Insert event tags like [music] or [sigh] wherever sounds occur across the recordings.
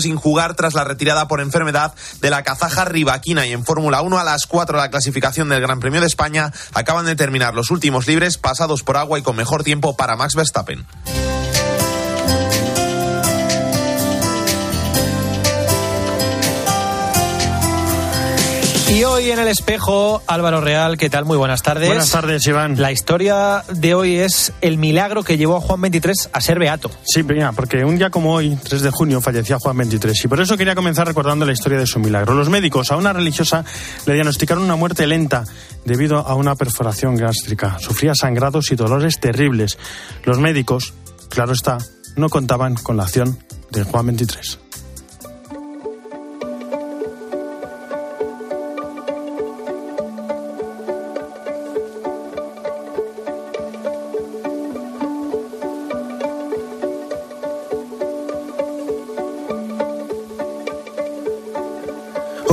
sin jugar tras la retirada por enfermedad de la kazaja Rivaquina y en Fórmula 1 a las 4 la clasificación del Gran Premio de España acaban de terminar los últimos libres pasados por agua y con mejor tiempo para Max Verstappen. Y hoy en el espejo, Álvaro Real, ¿qué tal? Muy buenas tardes. Buenas tardes, Iván. La historia de hoy es el milagro que llevó a Juan 23 a ser beato. Sí, mira, porque un día como hoy, 3 de junio, fallecía Juan 23 y por eso quería comenzar recordando la historia de su milagro. Los médicos a una religiosa le diagnosticaron una muerte lenta debido a una perforación gástrica. Sufría sangrados y dolores terribles. Los médicos, claro está, no contaban con la acción de Juan 23.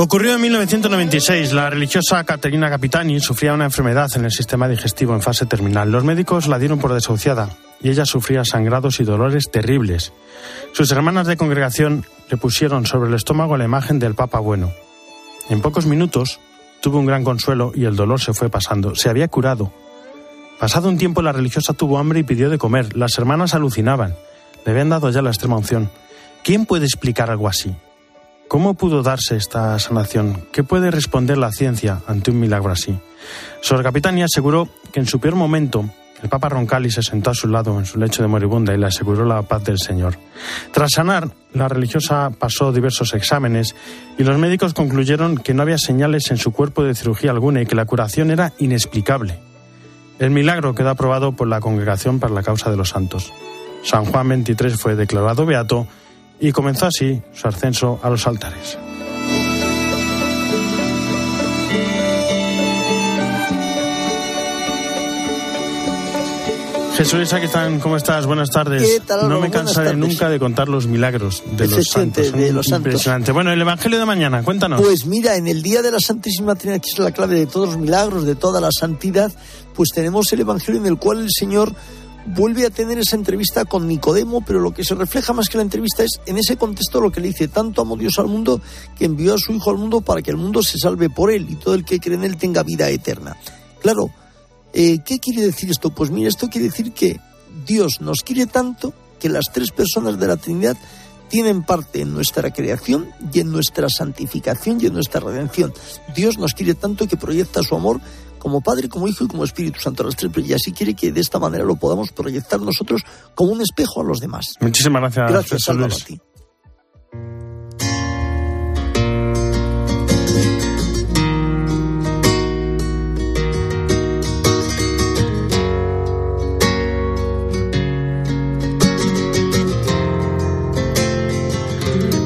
Ocurrió en 1996. La religiosa Caterina Capitani sufría una enfermedad en el sistema digestivo en fase terminal. Los médicos la dieron por desahuciada y ella sufría sangrados y dolores terribles. Sus hermanas de congregación le pusieron sobre el estómago la imagen del Papa Bueno. En pocos minutos tuvo un gran consuelo y el dolor se fue pasando. Se había curado. Pasado un tiempo la religiosa tuvo hambre y pidió de comer. Las hermanas alucinaban. Le habían dado ya la extrema unción. ¿Quién puede explicar algo así? ¿Cómo pudo darse esta sanación? ¿Qué puede responder la ciencia ante un milagro así? Sor Capitania aseguró que en su peor momento el Papa Roncalli se sentó a su lado en su lecho de moribunda y le aseguró la paz del Señor. Tras sanar, la religiosa pasó diversos exámenes y los médicos concluyeron que no había señales en su cuerpo de cirugía alguna y que la curación era inexplicable. El milagro quedó aprobado por la Congregación para la Causa de los Santos. San Juan XXIII fue declarado beato y comenzó así su ascenso a los altares. Jesús, están, ¿cómo estás? Buenas tardes. ¿Qué tal, no me cansaré nunca de contar los milagros de los santos. de los santos. Impresionante. Bueno, el Evangelio de mañana, cuéntanos. Pues mira, en el día de la Santísima Trinidad, que es la clave de todos los milagros, de toda la santidad, pues tenemos el Evangelio en el cual el Señor vuelve a tener esa entrevista con Nicodemo, pero lo que se refleja más que la entrevista es en ese contexto lo que le dice, tanto amó Dios al mundo que envió a su Hijo al mundo para que el mundo se salve por él y todo el que cree en él tenga vida eterna. Claro, eh, ¿qué quiere decir esto? Pues mira, esto quiere decir que Dios nos quiere tanto que las tres personas de la Trinidad tienen parte en nuestra creación y en nuestra santificación y en nuestra redención. Dios nos quiere tanto que proyecta su amor como Padre, como Hijo y como Espíritu Santo a las tres, y así quiere que de esta manera lo podamos proyectar nosotros como un espejo a los demás. Muchísimas gracias, Gracias, Luis. a ti.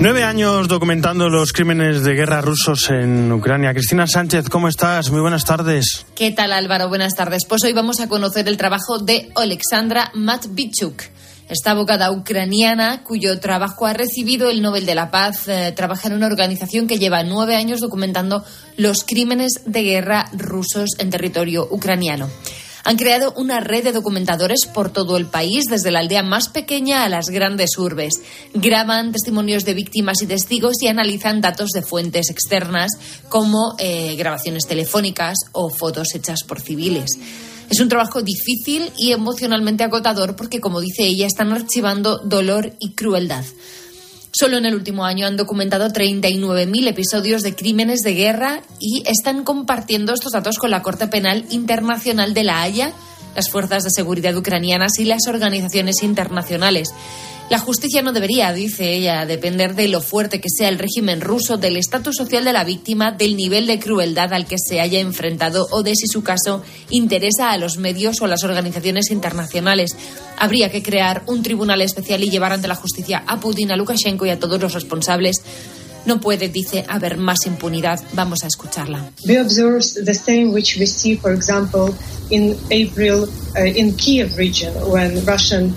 Nueve años documentando los crímenes de guerra rusos en Ucrania. Cristina Sánchez, ¿cómo estás? Muy buenas tardes. ¿Qué tal Álvaro? Buenas tardes. Pues hoy vamos a conocer el trabajo de Alexandra Matvichuk. Esta abogada ucraniana, cuyo trabajo ha recibido el Nobel de la Paz, eh, trabaja en una organización que lleva nueve años documentando los crímenes de guerra rusos en territorio ucraniano. Han creado una red de documentadores por todo el país, desde la aldea más pequeña a las grandes urbes. Graban testimonios de víctimas y testigos y analizan datos de fuentes externas, como eh, grabaciones telefónicas o fotos hechas por civiles. Es un trabajo difícil y emocionalmente agotador porque, como dice ella, están archivando dolor y crueldad. Solo en el último año han documentado 39.000 episodios de crímenes de guerra y están compartiendo estos datos con la Corte Penal Internacional de La Haya, las fuerzas de seguridad ucranianas y las organizaciones internacionales. La justicia no debería, dice ella, depender de lo fuerte que sea el régimen ruso, del estatus social de la víctima, del nivel de crueldad al que se haya enfrentado o de si su caso interesa a los medios o a las organizaciones internacionales. Habría que crear un tribunal especial y llevar ante la justicia a Putin, a Lukashenko y a todos los responsables. No puede, dice, haber más impunidad. Vamos a escucharla. We observe the same which we see, for example, in April uh, in Kiev region when Russian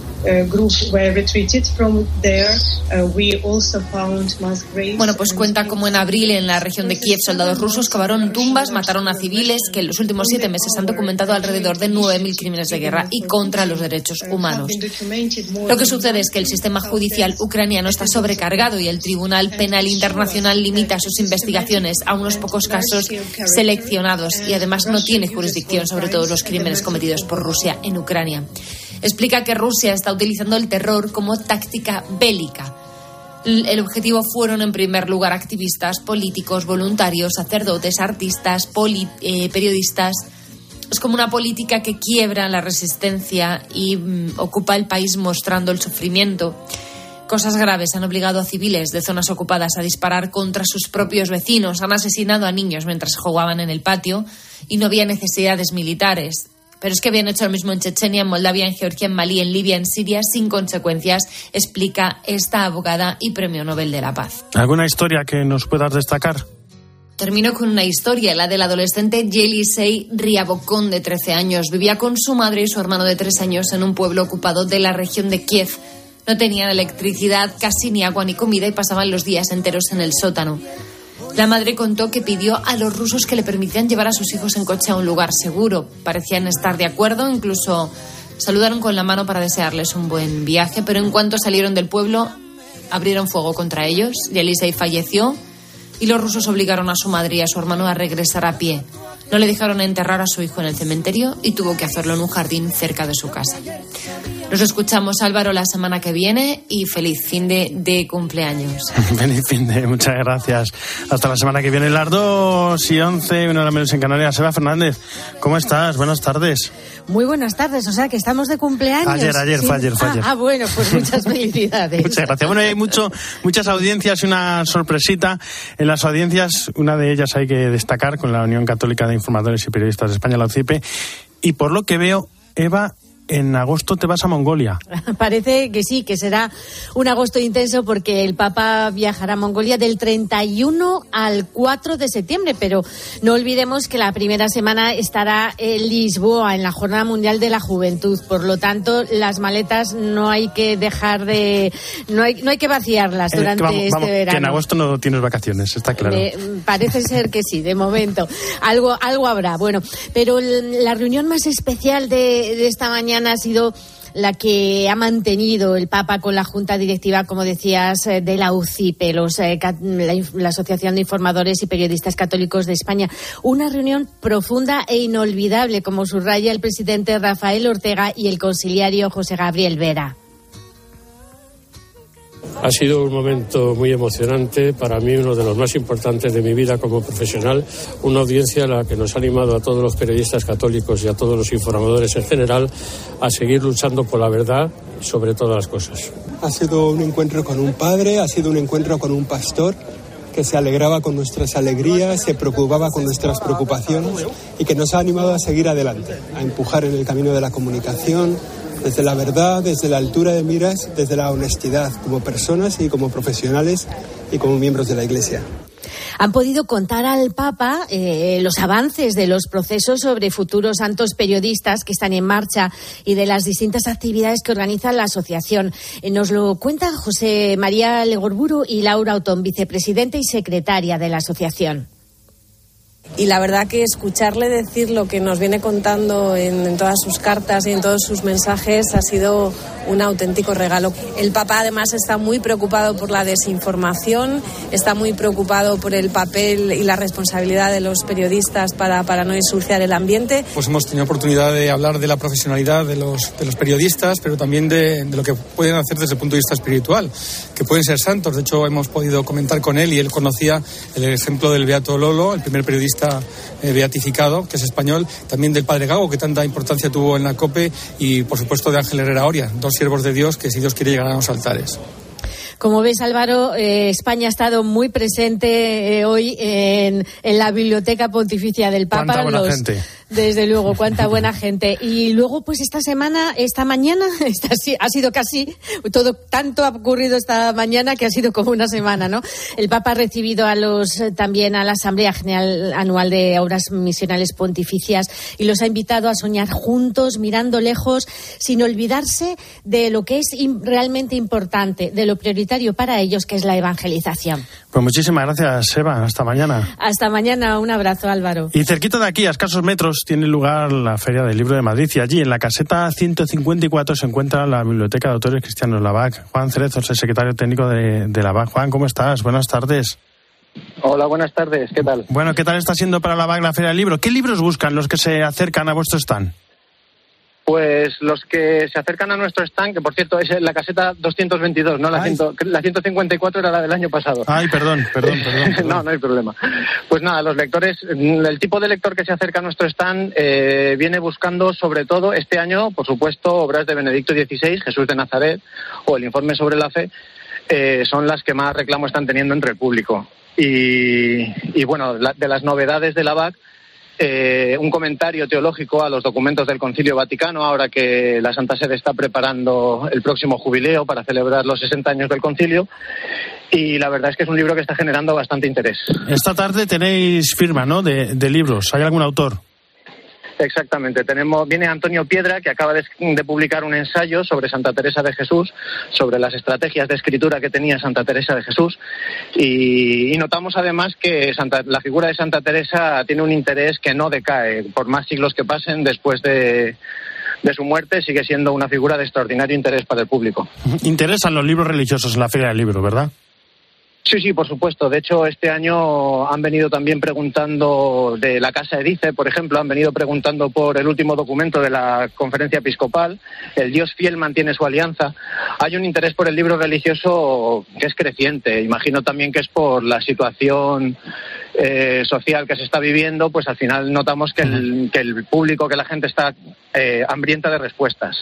Bueno, pues cuenta como en abril en la región de Kiev soldados rusos cavaron tumbas, mataron a civiles que en los últimos siete meses han documentado alrededor de 9.000 crímenes de guerra y contra los derechos humanos. Lo que sucede es que el sistema judicial ucraniano está sobrecargado y el Tribunal Penal Internacional limita sus investigaciones a unos pocos casos seleccionados y además no tiene jurisdicción sobre todos los crímenes cometidos por Rusia en Ucrania. Explica que Rusia está utilizando el terror como táctica bélica. El objetivo fueron, en primer lugar, activistas, políticos, voluntarios, sacerdotes, artistas, eh, periodistas. Es como una política que quiebra la resistencia y mm, ocupa el país mostrando el sufrimiento. Cosas graves han obligado a civiles de zonas ocupadas a disparar contra sus propios vecinos, han asesinado a niños mientras jugaban en el patio y no había necesidades militares. Pero es que habían hecho lo mismo en Chechenia, en Moldavia, en Georgia, en Malí, en Libia, en Siria, sin consecuencias, explica esta abogada y premio Nobel de la Paz. ¿Alguna historia que nos puedas destacar? Termino con una historia, la del adolescente Yelisei Riabocón, de 13 años. Vivía con su madre y su hermano de 3 años en un pueblo ocupado de la región de Kiev. No tenían electricidad, casi ni agua ni comida y pasaban los días enteros en el sótano. La madre contó que pidió a los rusos que le permitieran llevar a sus hijos en coche a un lugar seguro. Parecían estar de acuerdo, incluso saludaron con la mano para desearles un buen viaje, pero en cuanto salieron del pueblo, abrieron fuego contra ellos. Yelisei falleció y los rusos obligaron a su madre y a su hermano a regresar a pie. No le dejaron enterrar a su hijo en el cementerio y tuvo que hacerlo en un jardín cerca de su casa. Nos escuchamos, Álvaro, la semana que viene y feliz fin de, cumpleaños. [laughs] feliz fin de, muchas gracias. Hasta la semana que viene, las 2 y 11, una hora menos en Canarias. Seba Fernández, ¿cómo estás? Buenas tardes. Muy buenas tardes, o sea que estamos de cumpleaños. Ayer, ayer, fue ayer, fue ayer. Ah, bueno, pues muchas [laughs] felicidades. muchas gracias. Bueno, hay mucho, muchas audiencias y una sorpresita. En las audiencias, una de ellas hay que destacar con la Unión Católica de Informadores y Periodistas de España, la UCIPE. Y por lo que veo, Eva, en agosto te vas a Mongolia. [laughs] Parece que sí, que será un agosto intenso porque el Papa viajará a Mongolia del 31 al 4 de septiembre, pero no olvidemos que la primera semana estará en Lisboa, en la Jornada Mundial de la Juventud. Por lo tanto, las maletas no hay que dejar de. No hay, no hay que vaciarlas eh, durante este verano. Que en agosto no tienes vacaciones, está claro. parece ser que sí, de momento. Algo, algo habrá. Bueno, pero la reunión más especial de esta mañana ha sido la que ha mantenido el Papa con la Junta Directiva, como decías, eh, de la UCIPE, eh, la, Asociación de Informadores y Periodistas Católicos de España. Una reunión profunda e inolvidable, como subraya el presidente Rafael Ortega y el conciliario José Gabriel Vera. Ha sido un momento muy emocionante, para mí uno de los más importantes de mi vida como profesional, una audiencia a la que nos ha animado a todos los periodistas católicos y a todos los informadores en general a seguir luchando por la verdad sobre todas las cosas. Ha sido un encuentro con un padre, ha sido un encuentro con un pastor que se alegraba con nuestras alegrías, se preocupaba con nuestras preocupaciones y que nos ha animado a seguir adelante, a empujar en el camino de la comunicación, desde la verdad, desde la altura de miras, desde la honestidad, como personas y como profesionales y como miembros de la Iglesia han podido contar al Papa eh, los avances de los procesos sobre futuros santos periodistas que están en marcha y de las distintas actividades que organiza la asociación. Eh, nos lo cuentan José María Legorburu y Laura Otón, vicepresidente y secretaria de la asociación. Y la verdad que escucharle decir lo que nos viene contando en, todas sus cartas y en todos sus mensajes ha sido un auténtico regalo. El Papa además está muy preocupado por la desinformación, está muy preocupado por el papel y la responsabilidad de los periodistas para, para no ensuciar el ambiente. Pues hemos tenido oportunidad de hablar de la profesionalidad de los, de los periodistas, pero también de, de lo que pueden hacer desde el punto de vista espiritual, que pueden ser santos. De hecho, hemos podido comentar con él y él conocía el ejemplo del Beato Lolo, el primer periodista eh, beatificado, que es español, también del Padre Gago, que tanta importancia tuvo en la COPE, y por supuesto de Ángel Herrera Oria, dos siervos de Dios que si Dios quiere llegar a los altares. Como ves, Álvaro, eh, España ha estado muy presente eh, hoy en, la Biblioteca Pontificia del Papa. Los, Desde luego, cuánta buena gente. Y luego, pues esta semana, esta mañana, [laughs] esta, ha sido casi todo, tanto ha ocurrido esta mañana que ha sido como una semana, ¿no? El Papa ha recibido a los, también a la Asamblea General Anual de Obras Misionales Pontificias y los ha invitado a soñar juntos, mirando lejos, sin olvidarse de lo que es realmente importante, de lo prioritario para ellos, que es la evangelización. Pues muchísimas gracias, Eva. Hasta mañana. Hasta mañana. Un abrazo, Álvaro. Y cerquita de aquí, a escasos metros, tiene lugar la Feria del Libro de Madrid y allí, en la caseta 154, se encuentra la Biblioteca de Autores Cristianos Lavac. Juan Cerezo es el secretario técnico de, de Lavac. Juan, ¿cómo estás? Buenas tardes. Hola, buenas tardes. ¿Qué tal? Bueno, ¿qué tal está siendo para Lavac la Feria del Libro? ¿Qué libros buscan los que se acercan a vuestro stand? Pues los que se acercan a nuestro stand, que por cierto es la caseta 222, no la, la 154 era la del año pasado. Ay, perdón, [laughs] perdón, perdón. no, no hay problema. Pues nada, los lectores, el tipo de lector que se acerca a nuestro stand eh, viene buscando sobre todo este año, por supuesto, obras de Benedicto XVI, Jesús de Nazaret o el informe sobre la fe, eh, son las que más reclamo están teniendo entre el público. Y, bueno, de las novedades de la BAC, eh, un comentario teológico a los documentos del Concilio Vaticano, ahora que la Santa Sede está preparando el próximo jubileo para celebrar los 60 años del Concilio. Y la verdad es que es un libro que está generando bastante interés. Esta tarde tenéis firma, ¿no? de libros. ¿Hay algún autor? Exactamente. Tenemos, viene Antonio Piedra, que acaba de, publicar un ensayo sobre Santa Teresa de Jesús, sobre las estrategias de escritura que tenía Santa Teresa de Jesús. Y, notamos además que la figura de Santa Teresa tiene un interés que no decae. Por más siglos que pasen después de, de su muerte, sigue siendo una figura de extraordinario interés para el público. Interesan los libros religiosos en la Feria del Libro, ¿verdad? Sí, sí, por supuesto. De hecho, este año han venido también preguntando de la Casa Edice, por ejemplo, han venido preguntando por el último documento de la conferencia episcopal. El Dios fiel mantiene su alianza. Hay un interés por el libro religioso que es creciente. Imagino también que es por la situación eh, social que se está viviendo, pues al final notamos que el, que el público, que la gente está eh, hambrienta de respuestas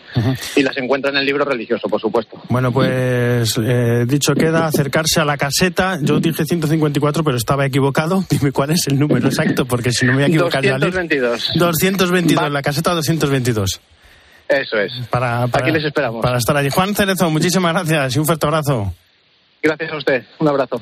y las encuentra en el libro religioso, por supuesto. Bueno, pues eh, dicho queda, acercarse a la caseta. Yo dije 154, pero estaba equivocado. [laughs] Dime cuál es el número exacto, porque si no me voy a equivocar. 222. 222, la caseta 222. Eso es. Para, Aquí les esperamos. Para estar allí. Juan Cerezo, muchísimas gracias y un fuerte abrazo. Gracias a usted. Un abrazo.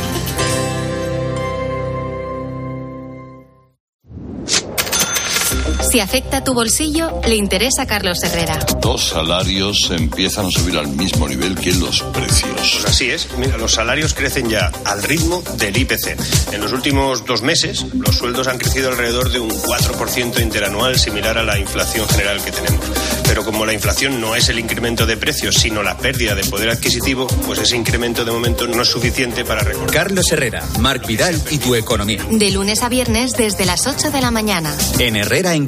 Si afecta tu bolsillo, le interesa a Carlos Herrera. Los salarios empiezan a subir al mismo nivel que los precios. Pues así es. Mira, los salarios crecen ya al ritmo del IPC. En los últimos dos meses, los sueldos han crecido alrededor de un 4% interanual, similar a la inflación general que tenemos. Pero como la inflación no es el incremento de precios, sino la pérdida de poder adquisitivo, pues ese incremento de momento no es suficiente para recortar. Carlos Herrera, Marc Vidal y tu economía. De lunes a viernes desde las 8 de la mañana. En Herrera en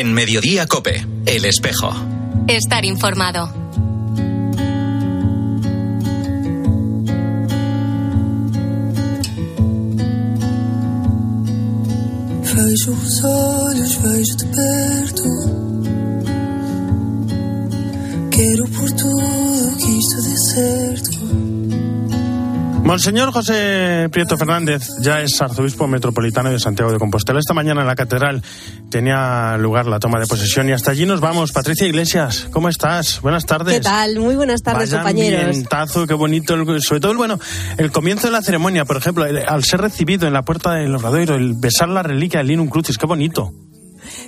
en Mediodía Cope, El Espejo. Estar informado. Vejo os olhos, vejo-te perto. Quero por tudo que isto dê certo. Monseñor José Prieto Fernández ya es arzobispo metropolitano de Santiago de Compostela. Esta mañana en la catedral tenía lugar la toma de posesión y hasta allí nos vamos. Patricia Iglesias, ¿cómo estás? Buenas tardes. ¿Qué tal? Muy buenas tardes, Vaya compañeros. Ambientazo, qué bonito. Sobre todo, el, bueno, el comienzo de la ceremonia, por ejemplo, al ser recibido en la puerta del Obradoiro, el besar la reliquia del Linum Crucis, qué bonito.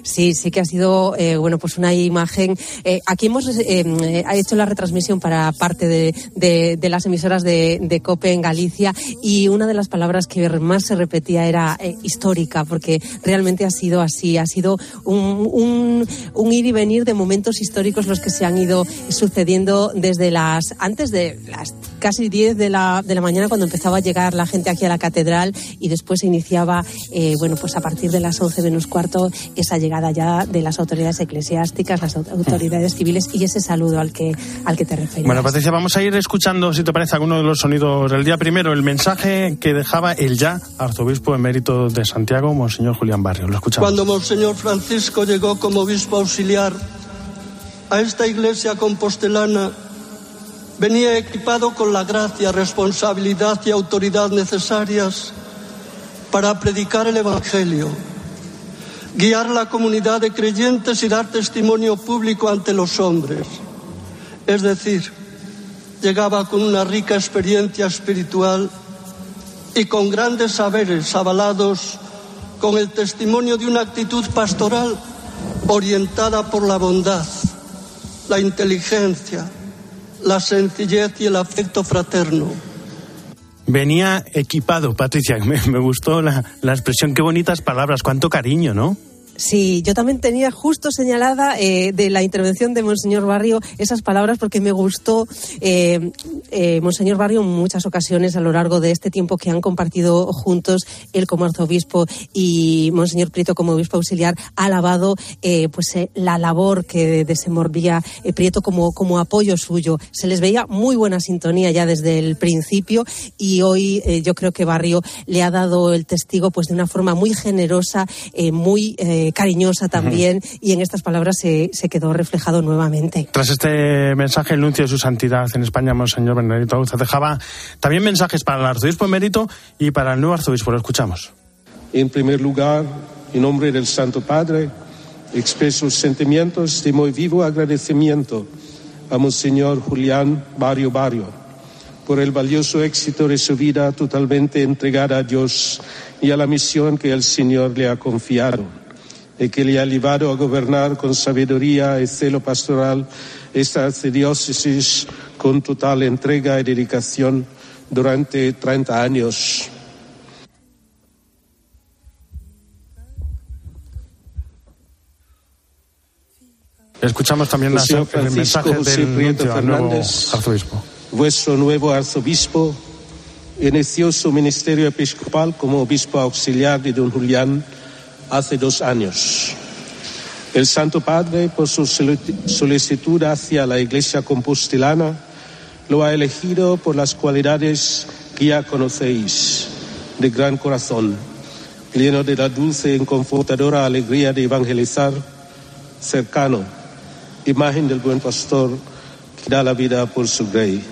Sí, sí que ha sido eh, bueno pues una imagen. Eh, aquí hemos eh, hecho la retransmisión para parte de, de, las emisoras de, de, COPE en Galicia y una de las palabras que más se repetía era histórica, porque realmente ha sido así, ha sido un, un, un, ir y venir de momentos históricos los que se han ido sucediendo desde las antes de las casi 10 de la, de la mañana cuando empezaba a llegar la gente aquí a la catedral y después se iniciaba bueno pues a partir de las 11 menos cuarto esa llegada ya de las autoridades eclesiásticas, las autoridades civiles y ese saludo al que, al que te referías. Bueno, Patricia, vamos a ir escuchando, si te parece, alguno de los sonidos del día. Primero, el mensaje que dejaba el ya arzobispo emérito de Santiago, Monseñor Julián Barrio. Lo escuchamos. Cuando Monseñor Francisco llegó como obispo auxiliar a esta iglesia compostelana venía equipado con la gracia, responsabilidad y autoridad necesarias para predicar el Evangelio, guiar la comunidad de creyentes y dar testimonio público ante los hombres. Es decir, llegaba con una rica experiencia espiritual y con grandes saberes avalados con el testimonio de una actitud pastoral orientada por la bondad, la inteligencia, la sencillez y el afecto fraterno. Venía equipado, Patricia, [laughs] me, me gustó la, la expresión, qué bonitas palabras, cuánto cariño, ¿no? Sí, yo también tenía justo señalada eh, de la intervención de Monseñor Barrio esas palabras porque me gustó eh, eh, Monseñor Barrio en muchas ocasiones a lo largo de este tiempo que han compartido juntos él como arzobispo y Monseñor Prieto como obispo auxiliar ha alabado pues la labor que desenvolvía Prieto como, como apoyo suyo. Se les veía muy buena sintonía ya desde el principio y hoy yo creo que Barrio le ha dado el testigo pues de una forma muy generosa, muy eh, cariñosa también y en estas palabras se, se quedó reflejado nuevamente. Tras este mensaje, el nuncio de su santidad en España, Monseñor Benedito Auza, dejaba también mensajes para el arzobispo emérito y para el nuevo arzobispo. Lo escuchamos. En primer lugar, en nombre del Santo Padre, expreso sentimientos de muy vivo agradecimiento a Monseñor Julián Barrio Barrio por el valioso éxito de su vida totalmente entregada a Dios y a la misión que el Señor le ha confiado y que le ha llevado a gobernar con sabiduría y celo pastoral esta archidiócesis con total entrega y dedicación durante 30 años. Escuchamos también la, Señor el mensaje Francisco José del Prieto al nuevo Fernández. arzobispo. Vuestro nuevo arzobispo inició su ministerio episcopal como obispo auxiliar de don Julián hace dos años. El Santo Padre, por su solici- solicitud hacia la Iglesia compostelana, lo ha elegido por las cualidades que ya conocéis, de gran corazón, lleno de la dulce y confortadora alegría de evangelizar, cercano, imagen del buen pastor que da la vida por su rey.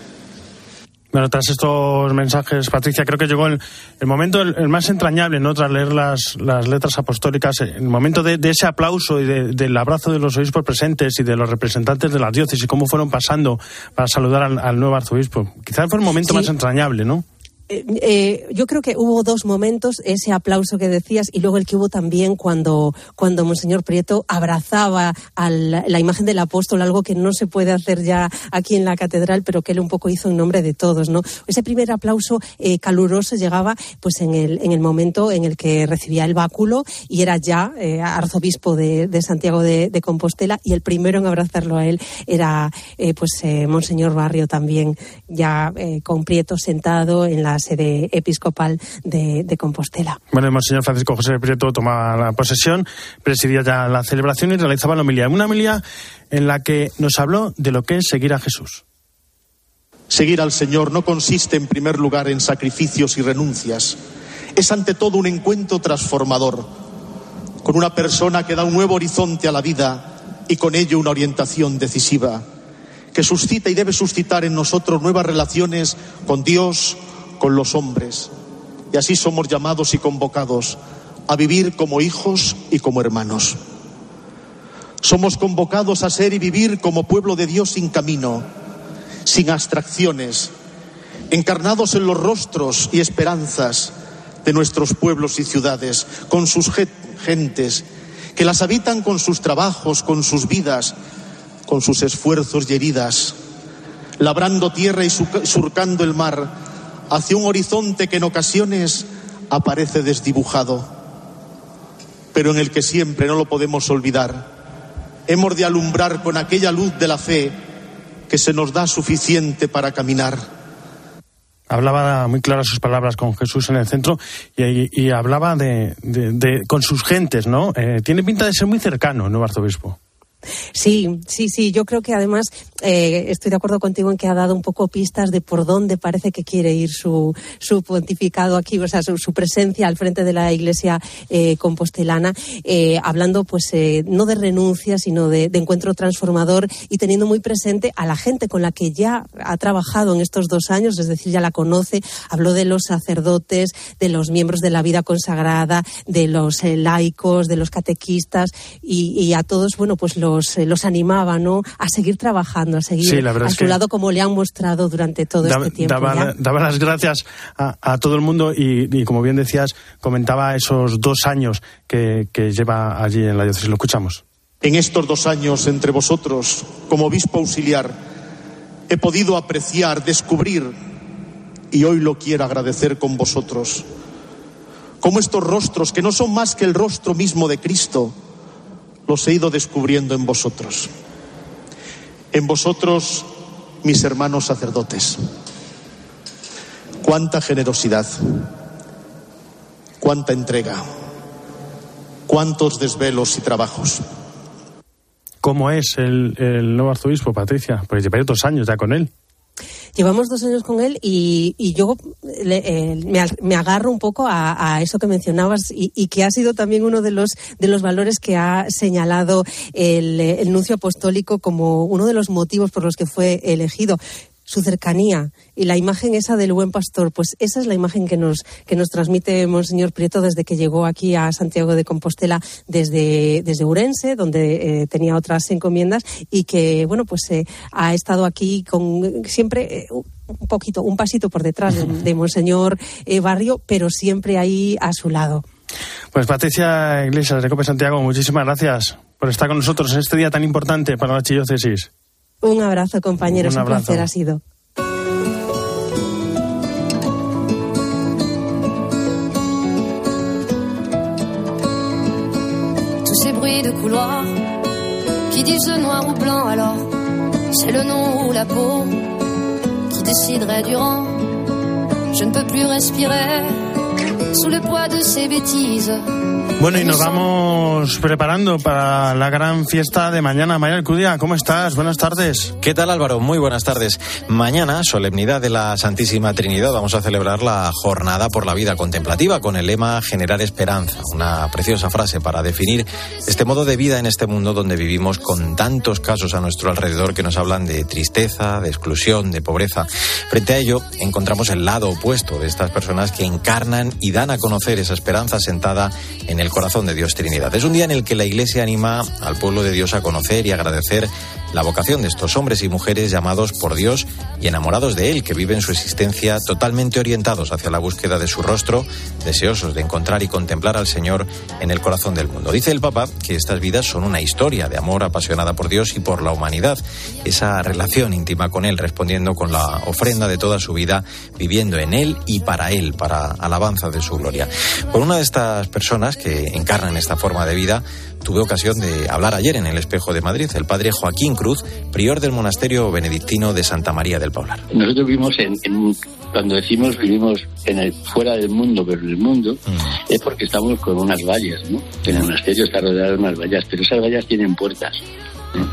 Bueno, tras estos mensajes, Patricia, creo que llegó el, el momento, el, el más entrañable, ¿no? Tras leer las, las letras apostólicas, el momento de, de ese aplauso y de- del abrazo de los obispos presentes y de los representantes de la diócesis, cómo fueron pasando para saludar al, al nuevo arzobispo. Quizás fue el momento Sí. más entrañable, ¿no? Eh, eh, yo creo que hubo dos momentos, ese aplauso que decías y luego el que hubo también cuando, cuando Monseñor Prieto abrazaba a la, imagen del apóstol, algo que no se puede hacer ya aquí en la catedral, pero que él un poco hizo en nombre de todos. ¿no? Ese primer aplauso eh, caluroso llegaba pues en el, en el momento en el que recibía el báculo y era ya eh, arzobispo de, de Santiago de, de Compostela y el primero en abrazarlo a él era eh, pues eh, Monseñor Barrio también ya con Prieto sentado en la sede episcopal de, de Compostela. Bueno, el Monseñor Francisco José Prieto tomaba la posesión, presidía ya la celebración y realizaba la homilía. Una homilía en la que nos habló de lo que es seguir a Jesús. Seguir al Señor no consiste en primer lugar en sacrificios y renuncias. Es ante todo un encuentro transformador con una persona que da un nuevo horizonte a la vida y con ello una orientación decisiva que suscita y debe suscitar en nosotros nuevas relaciones con Dios, con los hombres. Y así somos llamados y convocados a vivir como hijos y como hermanos. Somos convocados a ser y vivir como pueblo de Dios sin camino, sin abstracciones, encarnados en los rostros y esperanzas de nuestros pueblos y ciudades, con sus ge- gentes, que las habitan con sus trabajos, con sus vidas, con sus esfuerzos y heridas, labrando tierra y su- surcando el mar hacia un horizonte que en ocasiones aparece desdibujado, pero en el que siempre no lo podemos olvidar. Hemos de alumbrar con aquella luz de la fe que se nos da suficiente para caminar. Hablaba muy claras sus palabras con Jesús en el centro y, hablaba de- con sus gentes, ¿no? Eh, tiene pinta de ser muy cercano, ¿no, arzobispo? Sí, sí, sí. Yo creo que además eh, estoy de acuerdo contigo en que ha dado un poco pistas de por dónde parece que quiere ir su, su pontificado aquí, o sea, su, presencia al frente de la Iglesia eh, compostelana, eh, hablando pues no de renuncia, sino de, encuentro transformador y teniendo muy presente a la gente con la que ya ha trabajado en estos dos años, es decir, ya la conoce. Habló de los sacerdotes, de los miembros de la vida consagrada, de los laicos, de los catequistas y, y, a todos, bueno, pues los, los animaba, ¿no? A seguir trabajando a seguir a su lado como le han mostrado durante todo este tiempo. Daba, las gracias a, todo el mundo y, como bien decías, comentaba esos dos años que, lleva allí en la diócesis. Lo escuchamos. En estos dos años entre vosotros, como obispo auxiliar, he podido apreciar, descubrir, y hoy lo quiero agradecer con vosotros, como estos rostros, que no son más que el rostro mismo de Cristo, los he ido descubriendo en vosotros en vosotros, mis hermanos sacerdotes. Cuánta generosidad, cuánta entrega, cuántos desvelos y trabajos. ¿Cómo es el, nuevo arzobispo, Patricia? Pues llevaré dos años ya con él. Llevamos dos años con él y, yo eh, me, agarro un poco a, eso que mencionabas y, que ha sido también uno de los, de los valores que ha señalado el, el nuncio apostólico como uno de los motivos por los que fue elegido su cercanía y la imagen esa del buen pastor, pues esa es la imagen que nos, que nos transmite Monseñor Prieto desde que llegó aquí a Santiago de Compostela desde, desde Urense, donde eh, tenía otras encomiendas y que, bueno, pues eh, ha estado aquí con siempre... Eh, un poquito, un pasito por detrás de, Monseñor Barrio, pero siempre ahí a su lado. Pues Patricia Iglesias de Cope Santiago, muchísimas gracias por estar con nosotros en este día tan importante para la archidiócesis. Un abrazo, compañeros. Un, un placer ha sido. Tous ces bruits de couloir qui disent noir ou blanc alors c'est le nom ou la peau qui déciderait du rang. Je ne peux plus respirer sous le poids de ces bêtises. Bueno, y nos vamos preparando para la gran fiesta de mañana. María Alcudia, ¿cómo estás? Buenas tardes. ¿Qué tal Álvaro? Muy buenas tardes. Mañana, solemnidad de la Santísima Trinidad, vamos a celebrar la Jornada por la Vida Contemplativa con el lema Generar Esperanza. Una preciosa frase para definir este modo de vida en este mundo donde vivimos con tantos casos a nuestro alrededor que nos hablan de tristeza, de exclusión, de pobreza. Frente a ello, encontramos el lado opuesto de estas personas que encarnan y dan a conocer esa esperanza sentada en el corazón de Dios Trinidad. Es un día en el que la Iglesia anima al pueblo de Dios a conocer y agradecer la vocación de estos hombres y mujeres llamados por Dios y enamorados de Él, que viven su existencia totalmente orientados hacia la búsqueda de su rostro, deseosos de encontrar y contemplar al Señor en el corazón del mundo. Dice el Papa que estas vidas son una historia de amor apasionada por Dios y por la humanidad, esa relación íntima con Él, respondiendo con la ofrenda de toda su vida, viviendo en Él y para Él, para alabanza de su gloria. Por una de estas personas que encarnan esta forma de vida, tuve ocasión de hablar ayer en el Espejo de Madrid, el padre Joaquín Cruz, prior del monasterio benedictino de Santa María del Paular. Nosotros vivimos en, cuando decimos vivimos en el fuera del mundo, pero en el mundo, mm. es porque estamos con unas vallas, ¿no? El monasterio está rodeado de unas vallas, pero esas vallas tienen puertas.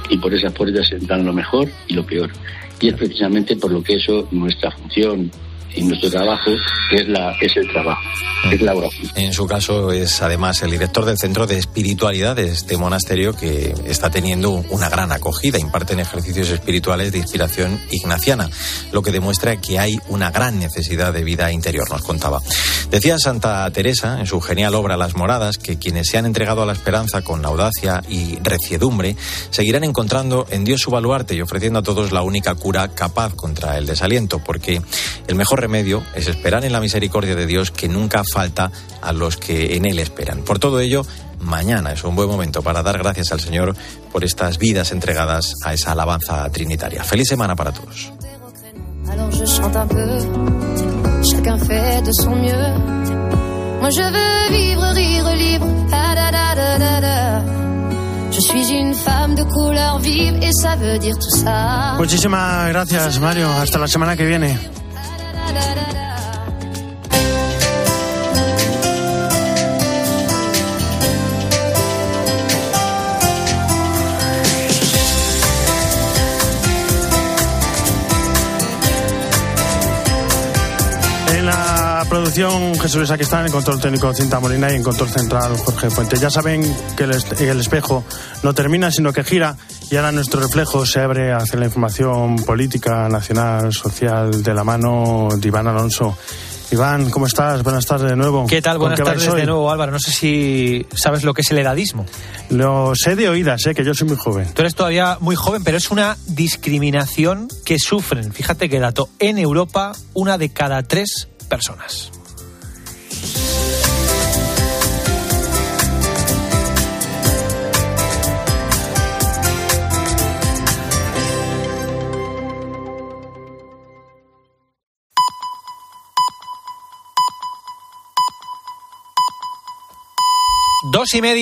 Y por esas puertas entran lo mejor y lo peor. Y es precisamente por lo que eso, nuestra función, y nuestro trabajo es, la, es el trabajo, es la oración. En su caso es además el director del Centro de Espiritualidad de este monasterio que está teniendo una gran acogida, imparten ejercicios espirituales de inspiración ignaciana, lo que demuestra que hay una gran necesidad de vida interior, nos contaba. Decía Santa Teresa en su genial obra Las Moradas que quienes se han entregado a la esperanza con audacia y reciedumbre seguirán encontrando en Dios su baluarte y ofreciendo a todos la única cura capaz contra el desaliento, porque el mejor remedio es esperar en la misericordia de Dios que nunca falta a los que en Él esperan. Por todo ello, mañana es un buen momento para dar gracias al Señor por estas vidas entregadas a esa alabanza trinitaria. Feliz semana para todos. Muchísimas gracias, Mario. Hasta la semana que viene. En la producción Jesús Isaac está en el control técnico Cinta Molina y en control central Jorge Fuente. Ya saben que el espejo no termina, sino que gira y ahora nuestro reflejo se abre hacia la información política, nacional, social de la mano de Iván Alonso. Iván, ¿cómo estás? Buenas tardes de nuevo. ¿Qué tal? Buenas qué tardes de nuevo, Álvaro. No sé si sabes lo que es el edadismo. Lo sé de oídas, sé que yo soy muy joven. Tú eres todavía muy joven, pero es una discriminación que sufren, fíjate qué dato, en Europa una de cada tres personas. Dos y media.